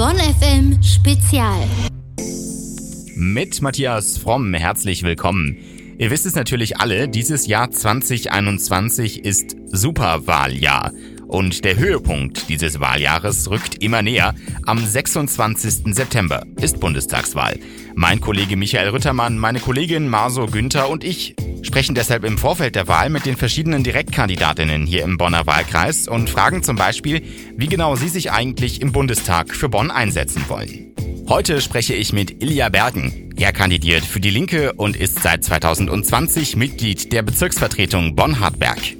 Bonn FM Spezial. Mit Matthias Fromm herzlich willkommen. Ihr wisst es natürlich alle, dieses Jahr 2021 ist Superwahljahr. Und der Höhepunkt dieses Wahljahres rückt immer näher. Am 26. September ist Bundestagswahl. Mein Kollege Michael Rüttermann, meine Kollegin Marso Günther und ich sprechen deshalb im Vorfeld der Wahl mit den verschiedenen Direktkandidatinnen hier im Bonner Wahlkreis und fragen zum Beispiel, wie genau sie sich eigentlich im Bundestag für Bonn einsetzen wollen. Heute spreche ich mit Ilja Bergen. Er kandidiert für die Linke und ist seit 2020 Mitglied der Bezirksvertretung Bonn-Hartberg.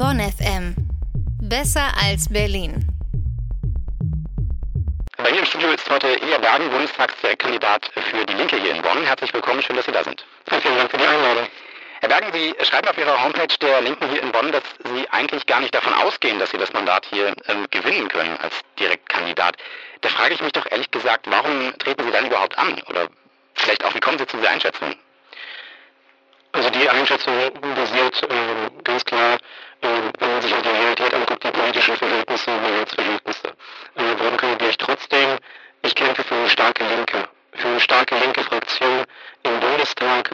Bonn FM. Besser als Berlin. Bei mir im Studio ist heute Ilja Bergen, Bundestagskandidat für die Linke hier in Bonn. Herzlich willkommen, schön, dass Sie da sind. Vielen Dank für die Einladung. Herr Bergen, Sie schreiben auf Ihrer Homepage der Linken hier in Bonn, dass Sie eigentlich gar nicht davon ausgehen, dass Sie das Mandat hier ähm, gewinnen können als Direktkandidat. Da frage ich mich doch ehrlich gesagt, warum treten Sie dann überhaupt an? Oder vielleicht auch, wie kommen Sie zu dieser Einschätzung? Also die Einschätzung basiert äh, ganz klar, äh, wenn man sich auch die Realität anguckt, die politischen Verhältnisse, Mehrheitsverhältnisse. Äh, warum kandidiere ich trotzdem? Ich kämpfe für eine starke Linke, für eine starke linke Fraktion im Bundestag,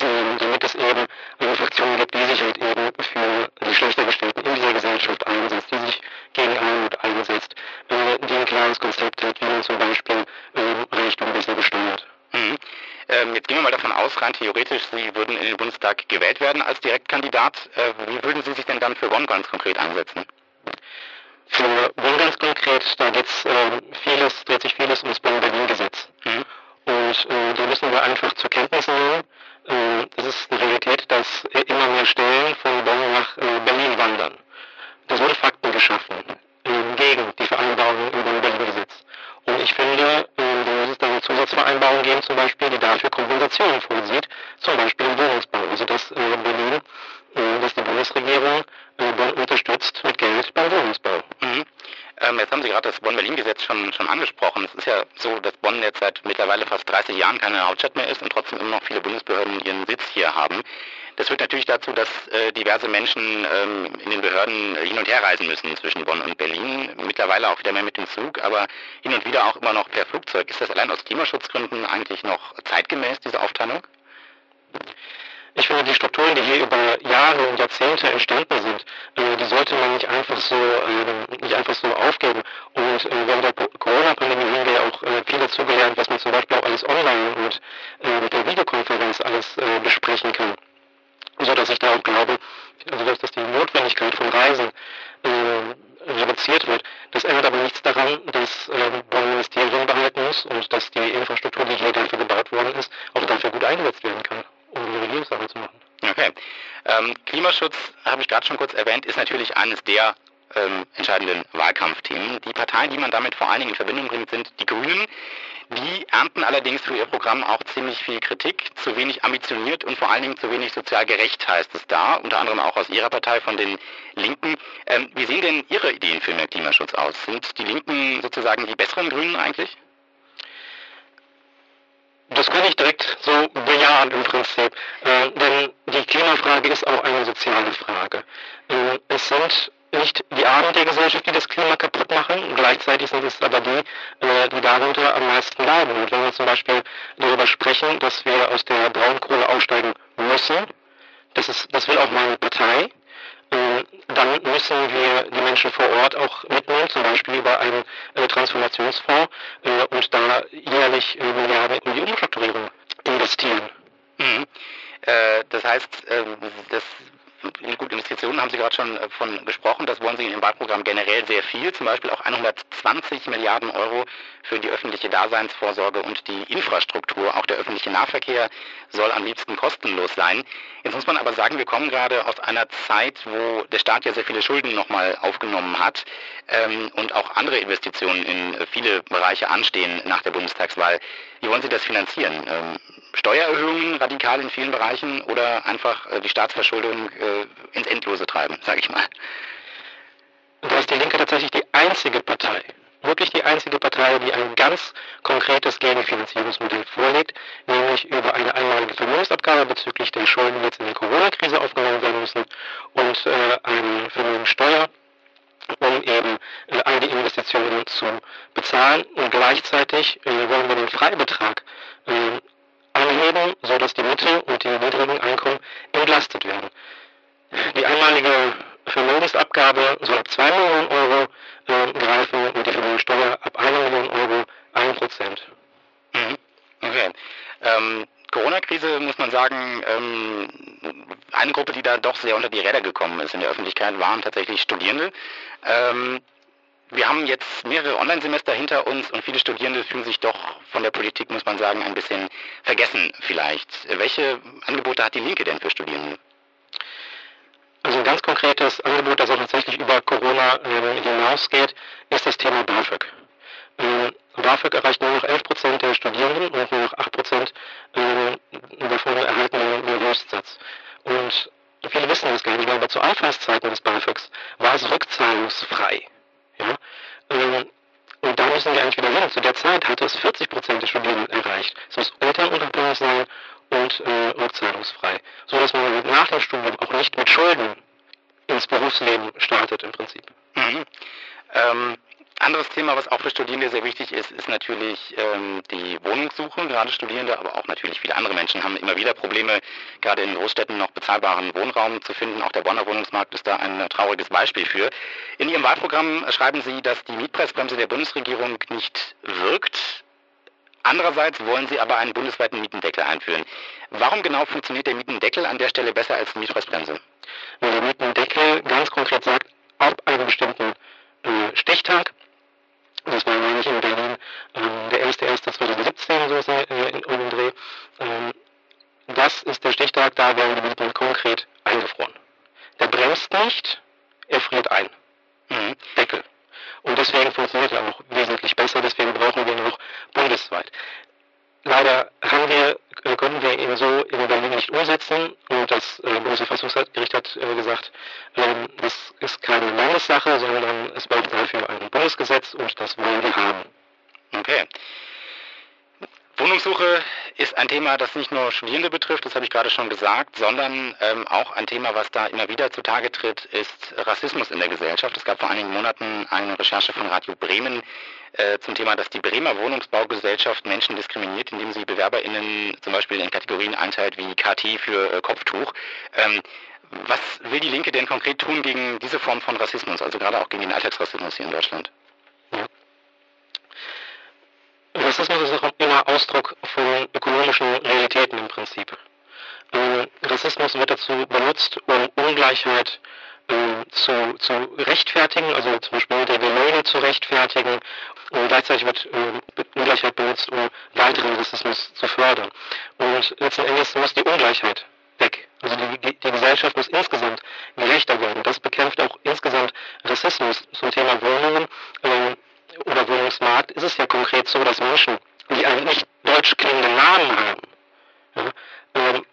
äh, damit es eben eine Fraktion gibt, die sich halt eben für die schlechter gestellten in dieser Gesellschaft einsetzt, die sich gegen Armut einsetzt, äh, die ein klares Konzept hat, wie man zum Beispiel äh, Reichtum besser besteuert. Mhm. Ähm, jetzt aus, rein theoretisch, Sie würden in den Bundestag gewählt werden als Direktkandidat. Äh, wie würden Sie sich denn dann für Bonn ganz konkret einsetzen? Für Bonn ganz konkret, da geht's, äh, vieles, dreht sich vieles ums Bonn-Berlin-Gesetz. Mhm. Und äh, da müssen wir einfach zur Kenntnis nehmen, äh, es ist eine Realität, dass immer mehr Stellen von Bonn nach äh, Berlin wandern. Das wurde Fakten geschaffen äh, gegen die Vereinbarung im Bonn-Berlin-Gesetz. Und ich finde, äh, da muss es dann eine Zusatzvereinbarung geben, zum Beispiel, die dafür Kompensationen vorsieht, zum Beispiel im Wohnungsbau. Also dass äh, Berlin, äh, dass die Bundesregierung äh, Bonn unterstützt mit Geld beim Wohnungsbau. Mhm. Ähm, jetzt haben Sie gerade das Bonn-Berlin-Gesetz schon, schon angesprochen. Es ist ja so, dass Bonn jetzt seit mittlerweile fast 30 Jahren keine Hauptstadt mehr ist und trotzdem immer noch viele Bundesbehörden ihren Sitz hier haben. Das führt natürlich dazu, dass äh, diverse Menschen ähm, in den Behörden hin und her reisen müssen zwischen Bonn und Berlin. Mittlerweile auch wieder mehr mit dem Zug, aber hin und wieder auch immer noch per Flugzeug. Ist das allein aus Klimaschutzgründen eigentlich noch zeitgemäß, diese Aufteilung? Ich finde, die Strukturen, die hier über Jahre und Jahrzehnte entstanden sind, äh, die sollte man nicht einfach so, äh, nicht einfach so aufgeben. Und äh, während der Corona-Pandemie haben wir ja auch äh, viel dazugelernt, was man zum Beispiel auch alles online und äh, per Videokonferenz alles äh, besprechen kann so dass ich da auch glaube, also dass, die Notwendigkeit von Reisen äh, reduziert wird. Das ändert aber nichts daran, dass äh, Bonn Ministerien behalten muss und dass die Infrastruktur, die hier dafür gebaut worden ist, auch dafür gut eingesetzt werden kann, um die Regierungssache zu machen. Okay. Ähm, Klimaschutz, habe ich gerade schon kurz erwähnt, ist natürlich eines der ähm, entscheidenden Wahlkampfthemen. Die Parteien, die man damit vor allen Dingen in Verbindung bringt, sind die Grünen. Die ernten allerdings für ihr Programm auch ziemlich viel Kritik, zu wenig ambitioniert und vor allen Dingen zu wenig sozial gerecht heißt es da, unter anderem auch aus Ihrer Partei von den Linken. Ähm, wie sehen denn Ihre Ideen für mehr Klimaschutz aus? Sind die Linken sozusagen die besseren Grünen eigentlich? Das kann ich direkt so bejahen im Prinzip. Äh, denn die Klimafrage ist auch eine soziale Frage. Äh, es sind nicht die Armen der Gesellschaft, die das Klima kaputt machen. Gleichzeitig sind es aber die, äh, die darunter am meisten leiden. Und wenn wir zum Beispiel darüber sprechen, dass wir aus der Braunkohle aussteigen müssen, das, ist, das will auch meine Partei, äh, dann müssen wir die Menschen vor Ort auch mitnehmen, zum Beispiel über einen äh, Transformationsfonds äh, und da jährlich äh, Milliarden in die Umstrukturierung investieren. Mhm. Äh, das heißt, ähm, das gut, Investitionen haben Sie gerade schon äh, von gesprochen. Das wollen Sie in Ihrem Wahlprogramm generell sehr viel. Zum Beispiel auch 120 Milliarden Euro für die öffentliche Daseinsvorsorge und die Infrastruktur. Auch der öffentliche Nahverkehr soll am liebsten kostenlos sein. Jetzt muss man aber sagen, wir kommen gerade aus einer Zeit, wo der Staat ja sehr viele Schulden nochmal aufgenommen hat ähm, und auch andere Investitionen in viele Bereiche anstehen nach der Bundestagswahl. Wie wollen Sie das finanzieren? Ähm, Steuererhöhungen radikal in vielen Bereichen oder einfach äh, die Staatsverschuldung äh, ins Endlose treiben, sage ich mal. Da ist die Linke tatsächlich die einzige Partei, wirklich die einzige Partei, die ein ganz konkretes Gegenfinanzierungsmodell vorlegt, nämlich über eine einmalige Vermögensabgabe bezüglich der Schulden, die jetzt in der Corona-Krise aufgenommen werden müssen und äh, eine Vermögensteuer, um eben all die Investitionen zu bezahlen und gleichzeitig äh, wollen wir den Freibetrag äh, anheben, sodass die Mittel- und die niedrigen Einkommen entlastet werden. Die einmalige Vermögensabgabe soll ab 2 Millionen Euro äh, greifen und die Vermögensteuer ab 1 Million Euro 1 Prozent. Mhm. Okay. Ähm, Corona-Krise muss man sagen, ähm, eine Gruppe, die da doch sehr unter die Räder gekommen ist in der Öffentlichkeit, waren tatsächlich Studierende. Ähm, wir haben jetzt mehrere Online-Semester hinter uns und viele Studierende fühlen sich doch von der Politik, muss man sagen, ein bisschen vergessen vielleicht. Welche Angebote hat die Linke denn für Studierende? Also ein ganz konkretes Angebot, das auch tatsächlich über Corona äh, hinausgeht, ist das Thema BAföG. Ähm, BAföG erreicht nur noch 11 Prozent der Studierenden und nur noch 8 Prozent äh, davon erhalten den Höchstsatz. Und viele wissen das gar nicht, weil aber zu Anfangszeiten des BAföGs war es rückzahlungsfrei. Ja? Ähm, und da müssen wir eigentlich wieder hin. Zu der Zeit hatte es 40 Prozent der Studierenden erreicht. Es muss elternunabhängig sein und äh, rückzahlungsfrei. So dass man nach dem Studium auch nicht mit Schulden ins Berufsleben startet im Prinzip. Mhm. Ähm, anderes Thema, was auch für Studierende sehr wichtig ist, ist natürlich ähm, die Wohnungssuche. Gerade Studierende, aber auch natürlich viele andere Menschen haben immer wieder Probleme, gerade in Großstädten noch bezahlbaren Wohnraum zu finden. Auch der Bonner Wohnungsmarkt ist da ein trauriges Beispiel für. In Ihrem Wahlprogramm schreiben Sie, dass die Mietpreisbremse der Bundesregierung nicht wirkt. Andererseits wollen Sie aber einen bundesweiten Mietendeckel einführen. Warum genau funktioniert der Mietendeckel an der Stelle besser als die Mietpreisbremse? Der Mietendeckel ganz konkret sagt, ab einem bestimmten äh, Stichtag das war nämlich in Berlin ähm, der 1.1.2017, so ist er äh, in, um den Dreh. Ähm, das Stichtag, da werden die Mieten konkret eingefroren. Der bremst nicht, er friert ein. Mhm. Deckel. Und deswegen funktioniert er auch wesentlich besser, deswegen brauchen wir ihn auch bundesweit. Leider haben wir, äh, können wir ihn so in Berlin nicht umsetzen und das äh, Bundesverfassungsgericht hat äh, gesagt, ähm, das ist keine Landessache, sondern es braucht dafür ein Bundesgesetz und das wollen wir haben. Okay. Wohnungssuche ist ein Thema, das nicht nur Studierende betrifft, das habe ich gerade schon gesagt, sondern ähm, auch ein Thema, was da immer wieder zutage tritt, ist Rassismus in der Gesellschaft. Es gab vor einigen Monaten eine Recherche von Radio Bremen äh, zum Thema, dass die Bremer Wohnungsbaugesellschaft Menschen diskriminiert, indem sie BewerberInnen zum Beispiel in Kategorien einteilt wie KT für äh, Kopftuch. Ähm, was will die Linke denn konkret tun gegen diese Form von Rassismus, also gerade auch gegen den Alltagsrassismus hier in Deutschland? Ja. Rassismus ist auch immer Ausdruck von ökonomischen Realitäten im Prinzip. Ähm, Rassismus wird dazu benutzt, um Ungleichheit ähm, zu, zu rechtfertigen, also zum Beispiel der Löhne zu rechtfertigen. Und gleichzeitig wird ähm, Ungleichheit benutzt, um weiteren Rassismus zu fördern. Und letzten Endes muss die Ungleichheit weg. Also die, die Gesellschaft muss insgesamt gerechter werden. Das bekämpft auch insgesamt Rassismus zum Thema Wohnungen. Oder Wohnungsmarkt ist es ja konkret so, dass Menschen, die einen nicht deutsch klingenden Namen haben, ja, ähm,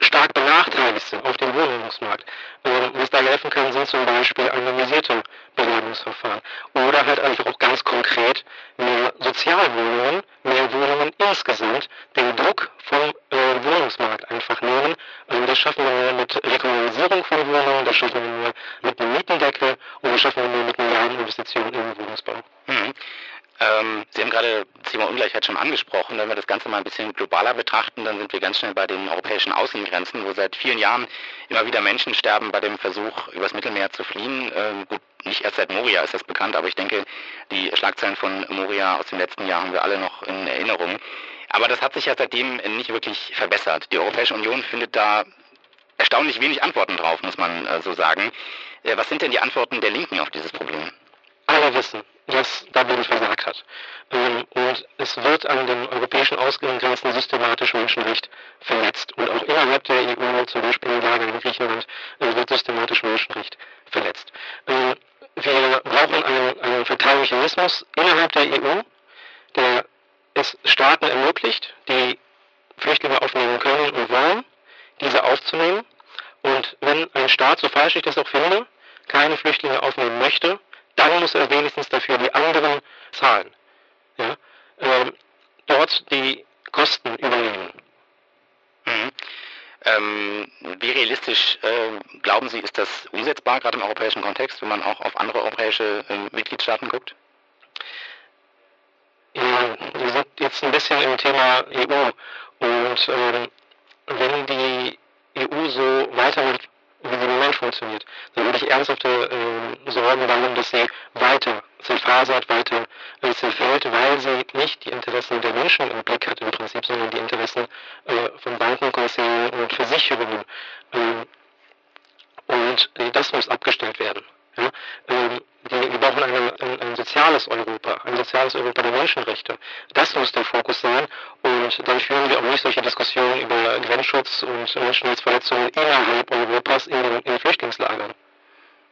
stark benachteiligt sind auf dem Wohnungsmarkt. Ähm, was da helfen kann, sind zum Beispiel anonymisierte Bewerbungsverfahren. Oder halt einfach auch ganz konkret mehr Sozialwohnungen, mehr Wohnungen insgesamt, den Druck vom äh, Wohnungsmarkt einfach nehmen. Das schaffen wir nur mit Rekommunalisierung von Wohnungen, das schaffen wir nur mit einem Mietendeckel und das schaffen wir nur mit Milliardeninvestitionen in den Wohnungsbau. Mhm. Ähm, Sie haben gerade das Thema Ungleichheit schon angesprochen. Wenn wir das Ganze mal ein bisschen globaler betrachten, dann sind wir ganz schnell bei den europäischen Außengrenzen, wo seit vielen Jahren immer wieder Menschen sterben bei dem Versuch, übers Mittelmeer zu fliehen. Ähm, gut, nicht erst seit Moria ist das bekannt, aber ich denke, die Schlagzeilen von Moria aus dem letzten Jahr haben wir alle noch in Erinnerung. Aber das hat sich ja seitdem nicht wirklich verbessert. Die Europäische Union findet da erstaunlich wenig Antworten drauf, muss man äh, so sagen. Äh, was sind denn die Antworten der Linken auf dieses Problem? Alle wissen, dass Dublin versagt hat. Ähm, und es wird an den europäischen Ausgrenzen systematisch Menschenrecht verletzt. Und auch innerhalb der EU, zum Beispiel im Lager in Griechenland, äh, wird systematisch Menschenrecht verletzt. Ähm, wir brauchen einen, einen Verteilmechanismus innerhalb der EU, der es Staaten ermöglicht, die Flüchtlinge aufnehmen können und wollen, diese aufzunehmen. Und wenn ein Staat, so falsch ich das auch finde, keine Flüchtlinge aufnehmen möchte, dann muss er wenigstens dafür die anderen zahlen. Ja? Ähm, dort die Kosten übernehmen. Mhm. Ähm, wie realistisch äh, glauben Sie, ist das umsetzbar, gerade im europäischen Kontext, wenn man auch auf andere europäische äh, Mitgliedstaaten guckt? Ja, wir sind jetzt ein bisschen im Thema EU und ähm, wenn die EU so weitermacht, wie sie im Moment funktioniert, dann würde ich ernsthafte äh, Sorgen darum, dass sie weiter zerfasert, weiter äh, zerfällt, weil sie nicht die Interessen der Menschen im Blick hat im Prinzip, sondern die Interessen äh, von Bankenkonzernen und Versicherungen. Ähm, und äh, das muss abgestellt werden. Ja? Ähm, die, wir brauchen eine, ein, ein, soziales Europa, ein soziales Europa der Menschenrechte. Das muss der Fokus sein. Und dann führen wir auch nicht solche Diskussionen über Grenzschutz und Menschenrechtsverletzungen innerhalb Europas in in Flüchtlingslagern.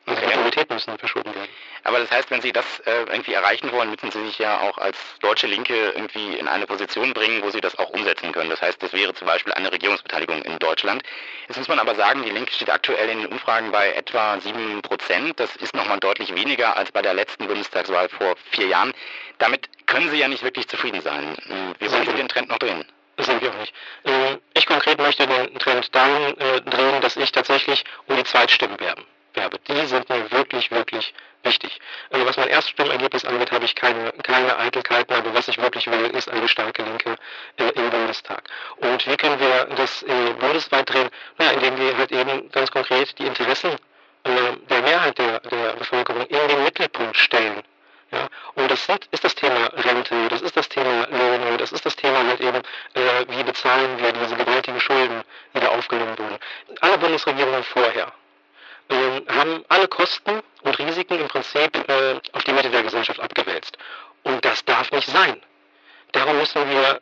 Also die Autorität müssen verschoben werden. Aber das heißt, wenn Sie das äh, irgendwie erreichen wollen, müssen Sie sich ja auch als deutsche Linke irgendwie in eine Position bringen, wo Sie das auch umsetzen können. Das heißt, das wäre zum Beispiel eine Regierungsbeteiligung in Deutschland. Jetzt muss man aber sagen, die Linke steht aktuell in den Umfragen bei etwa 7 Prozent. Das ist nochmal deutlich weniger als bei der letzten Bundestagswahl vor vier Jahren. Damit können Sie ja nicht wirklich zufrieden sein. Wie wollen Sie den Trend noch drehen? Das sind wir auch nicht. Ähm, ich konkret möchte den Trend dahin äh, drehen, dass ich tatsächlich um die Zweitstimmen werben werbe. Die sind mir wirklich, wirklich wichtig. Also was mein Erststimmergebnis angeht, habe ich keine, keine Eitelkeiten, aber was ich wirklich will, ist eine starke Linke äh, im Bundestag. Und wie können wir das äh, bundesweit drehen? Na, indem wir halt eben ganz konkret die Interessen äh, der Mehrheit der, der Bevölkerung in den Mittelpunkt stellen. Ja, und das sind, ist das Thema Rente, das ist das Thema Löhne, das ist das Thema halt eben, äh, wie bezahlen wir diese gewaltigen Schulden, die da aufgenommen wurden. Alle Bundesregierungen vorher äh, haben alle Kosten und Risiken im Prinzip äh, auf die Mitte der Gesellschaft abgewälzt. Und das darf nicht sein. Darum müssen wir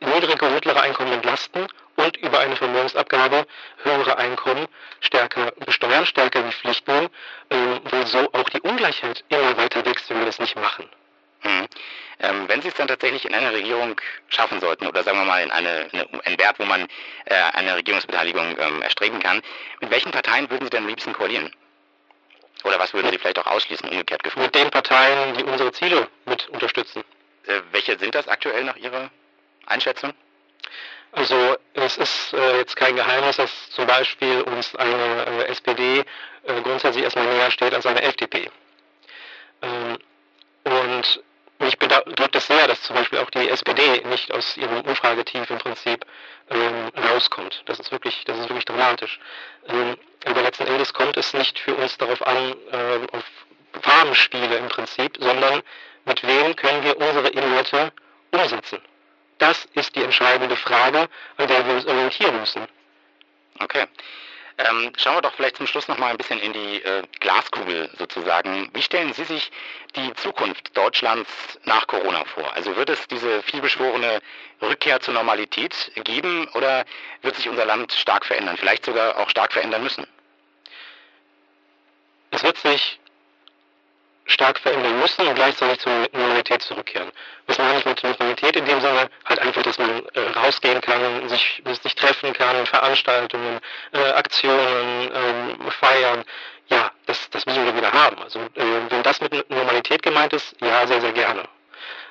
niedrige und mittlere Einkommen entlasten und über eine Vermögensabgabe höhere Einkommen stärker besteuern, stärker in die Pflicht nehmen, äh, weil so auch die Ungleichheit immer weiter wächst, wenn wir das nicht machen. Mhm. Ähm, wenn Sie es dann tatsächlich in eine Regierung schaffen sollten oder sagen wir mal in eine, eine einen Wert, wo man äh, eine Regierungsbeteiligung ähm, erstreben kann, mit welchen Parteien würden Sie denn am liebsten koalieren? Oder was würden Sie vielleicht auch ausschließen, umgekehrt gefragt? Mit den Parteien, die unsere Ziele mit unterstützen. Äh, welche sind das aktuell nach Ihrer Einschätzung? Also es ist äh, jetzt kein Geheimnis, dass zum Beispiel uns eine äh, SPD äh, grundsätzlich erstmal näher steht als eine FDP. Ähm, und mich bedrückt es sehr, dass zum Beispiel auch die SPD nicht aus ihrem Umfragetief im Prinzip ähm, rauskommt. Das ist wirklich, das ist wirklich dramatisch. Ähm, aber letzten Endes kommt es nicht für uns darauf an, ähm, auf Farbenspiele im Prinzip, sondern mit wem können wir unsere Inhalte umsetzen. Das ist die entscheidende Frage, an der wir uns orientieren müssen. Okay. Ähm, schauen wir doch vielleicht zum Schluss noch mal ein bisschen in die äh, Glaskugel sozusagen. Wie stellen Sie sich die Zukunft Deutschlands nach Corona vor? Also wird es diese vielbeschworene Rückkehr zur Normalität geben oder wird sich unser Land stark verändern, vielleicht sogar auch stark verändern müssen? Es wird sich stark verändern müssen und gleichzeitig zur Normalität zurückkehren. Was meine ich mit Normalität in dem Sinne? Halt einfach, dass man äh, rausgehen kann, sich, sich treffen kann, Veranstaltungen, äh, Aktionen, äh, feiern. Ja, das, das müssen wir wieder haben. Also äh, wenn das mit Normalität gemeint ist, ja, sehr, sehr gerne.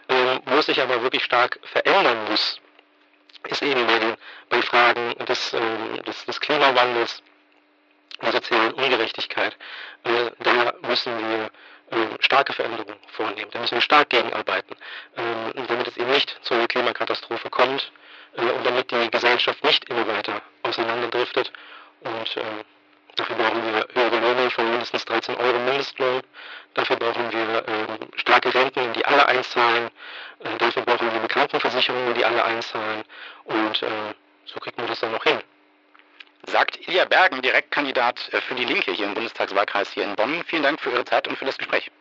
Ähm, wo es sich aber wirklich stark verändern muss, ist eben bei, den, bei Fragen des, ähm, des, des Klimawandels, der sozialen Ungerechtigkeit. Äh, da müssen wir äh, starke Veränderungen vornehmen. Da müssen wir stark gegenarbeiten, äh, damit es eben nicht zu einer Klimakatastrophe kommt äh, und damit die Gesellschaft nicht immer weiter auseinanderdriftet. Und dafür brauchen wir höhere Löhne von mindestens 13 Euro Mindestlohn. Dafür brauchen wir starke Renten, die alle einzahlen. dafür brauchen wir eine Krankenversicherung, die alle einzahlen. Und so kriegt man das dann noch hin sagt Ilja Bergen, Direktkandidat äh, für die Linke hier im Bundestagswahlkreis hier in Bonn. Vielen Dank für Ihre Zeit und für das Gespräch.